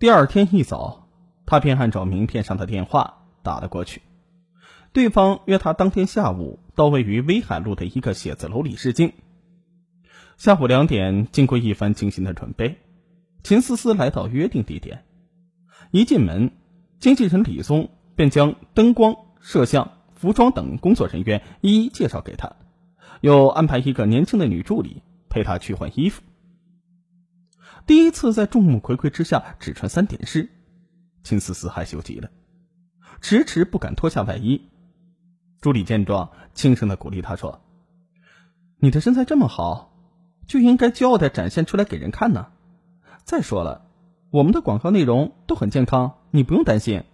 第二天一早，他便按照名片上的电话打了过去。对方约他当天下午到位于威海路的一个写字楼里试镜。下午两点，经过一番精心的准备，秦思思来到约定地点。一进门，经纪人李松便将灯光、摄像、服装等工作人员一一介绍给他，又安排一个年轻的女助理陪他去换衣服。第一次在众目睽睽之下只穿三点式，秦思思害羞极了，迟迟不敢脱下外衣。助理见状，轻声的鼓励他说：“你的身材这么好，就应该骄傲的展现出来给人看呢。再说了，我们的广告内容都很健康，你不用担心。”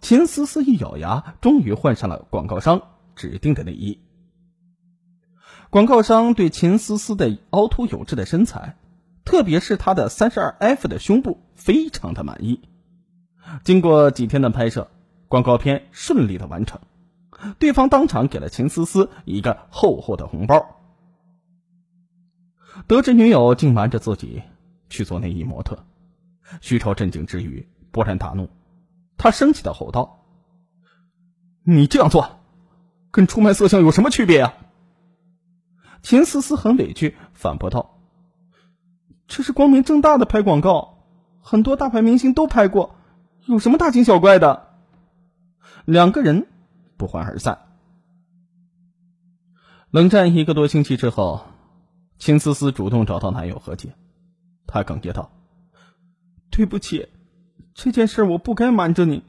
秦思思一咬牙，终于换上了广告商指定的内衣。广告商对秦思思的凹凸有致的身材，特别是她的三十二 F 的胸部，非常的满意。经过几天的拍摄，广告片顺利的完成。对方当场给了秦思思一个厚厚的红包。得知女友竟瞒着自己去做内衣模特，徐超震惊之余勃然大怒，他生气的吼道：“你这样做，跟出卖色相有什么区别啊？”秦思思很委屈，反驳道：“这是光明正大的拍广告，很多大牌明星都拍过，有什么大惊小怪的？”两个人。不欢而散。冷战一个多星期之后，秦思思主动找到男友和解。她哽咽道：“对不起，这件事我不该瞒着你，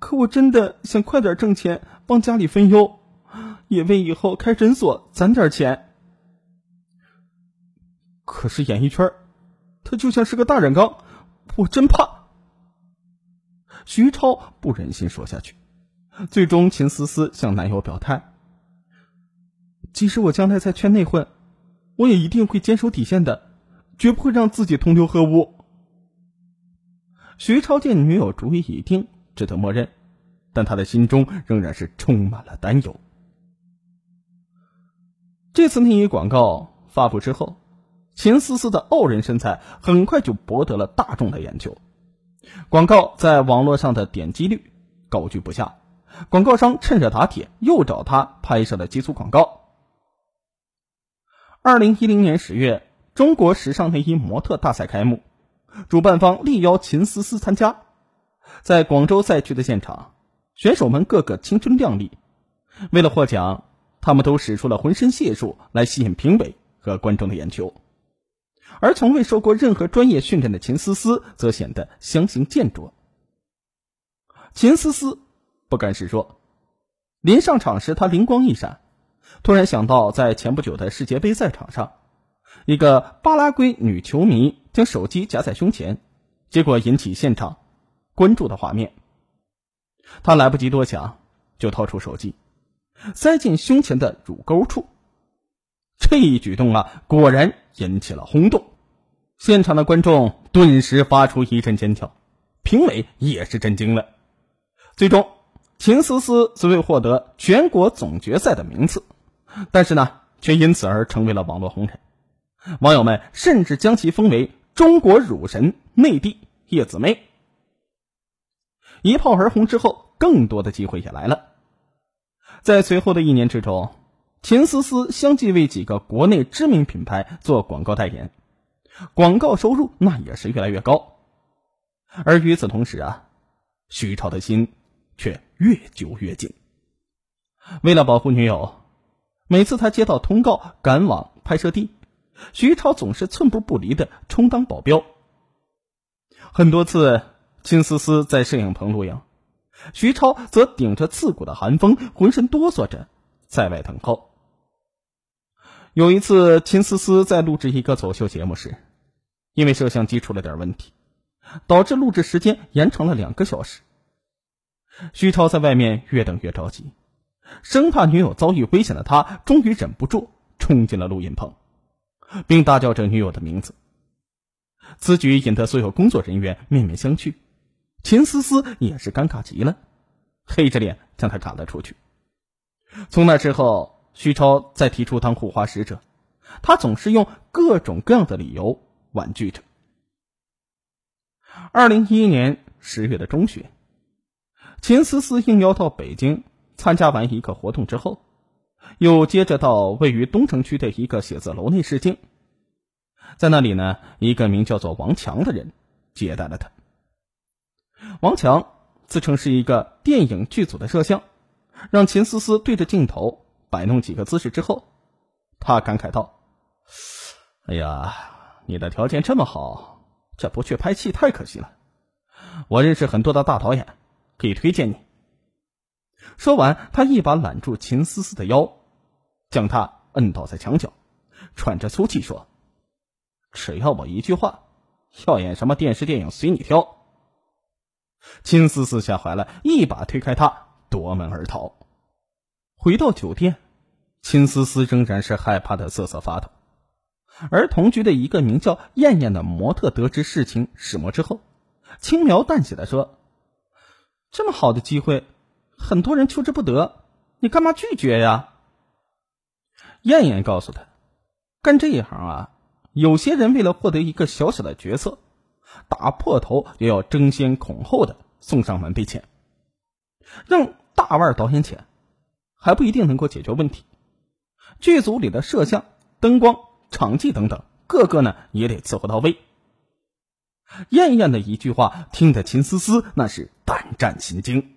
可我真的想快点挣钱，帮家里分忧，也为以后开诊所攒点钱。可是演艺圈，他就像是个大染缸，我真怕。”徐超不忍心说下去。最终，秦思思向男友表态：“即使我将来在圈内混，我也一定会坚守底线的，绝不会让自己同流合污。”徐超见女友主意已定，只得默认，但他的心中仍然是充满了担忧。这次内衣广告发布之后，秦思思的傲人身材很快就博得了大众的眼球，广告在网络上的点击率高居不下。广告商趁热打铁，又找她拍摄了几组广告。二零一零年十月，中国时尚内衣模特大赛开幕，主办方力邀秦思思参加。在广州赛区的现场，选手们个个青春靓丽，为了获奖，他们都使出了浑身解数来吸引评委和观众的眼球。而从未受过任何专业训练的秦思思，则显得相形见绌。秦思思。不甘示弱，临上场时，他灵光一闪，突然想到在前不久的世界杯赛场上，一个巴拉圭女球迷将手机夹在胸前，结果引起现场关注的画面。他来不及多想，就掏出手机，塞进胸前的乳沟处。这一举动啊，果然引起了轰动，现场的观众顿时发出一阵尖叫，评委也是震惊了，最终。秦思思虽未获得全国总决赛的名次，但是呢，却因此而成为了网络红人。网友们甚至将其封为“中国乳神”、“内地叶子妹”。一炮而红之后，更多的机会也来了。在随后的一年之中，秦思思相继为几个国内知名品牌做广告代言，广告收入那也是越来越高。而与此同时啊，徐超的心。却越揪越紧。为了保护女友，每次他接到通告赶往拍摄地，徐超总是寸步不离的充当保镖。很多次，秦思思在摄影棚录影，徐超则顶着刺骨的寒风，浑身哆嗦着在外等候。有一次，秦思思在录制一个走秀节目时，因为摄像机出了点问题，导致录制时间延长了两个小时。徐超在外面越等越着急，生怕女友遭遇危险的他，终于忍不住冲进了录音棚，并大叫着女友的名字。此举引得所有工作人员面面相觑，秦思思也是尴尬极了，黑着脸将他赶了出去。从那之后，徐超再提出当护花使者，他总是用各种各样的理由婉拒着。二零一一年十月的中旬，秦思思应邀到北京参加完一个活动之后，又接着到位于东城区的一个写字楼内试镜。在那里呢，一个名叫做王强的人接待了他。王强自称是一个电影剧组的摄像，让秦思思对着镜头摆弄几个姿势之后，他感慨道：“哎呀，你的条件这么好，这不去拍戏太可惜了。我认识很多的大导演，可以推荐你。”说完，他一把揽住秦思思的腰，将她摁倒在墙角，喘着粗气说。只要我一句话，要演什么电视电影随你挑。秦思思吓坏了，一把推开他，夺门而逃。回到酒店，秦思思仍然是害怕的瑟瑟发抖。而同居的一个名叫燕燕的模特得知事情始末之后，轻描淡写的说：“这么好的机会，很多人求之不得，你干嘛拒绝呀？”燕燕告诉他：“干这一行啊。”有些人为了获得一个小小的角色，打破头也要争先恐后的送上门被钱，让大腕导演钱，还不一定能够解决问题。剧组里的摄像、灯光、场记等等，个个呢也得伺候到位。燕燕的一句话，听得秦思思那是胆战心惊。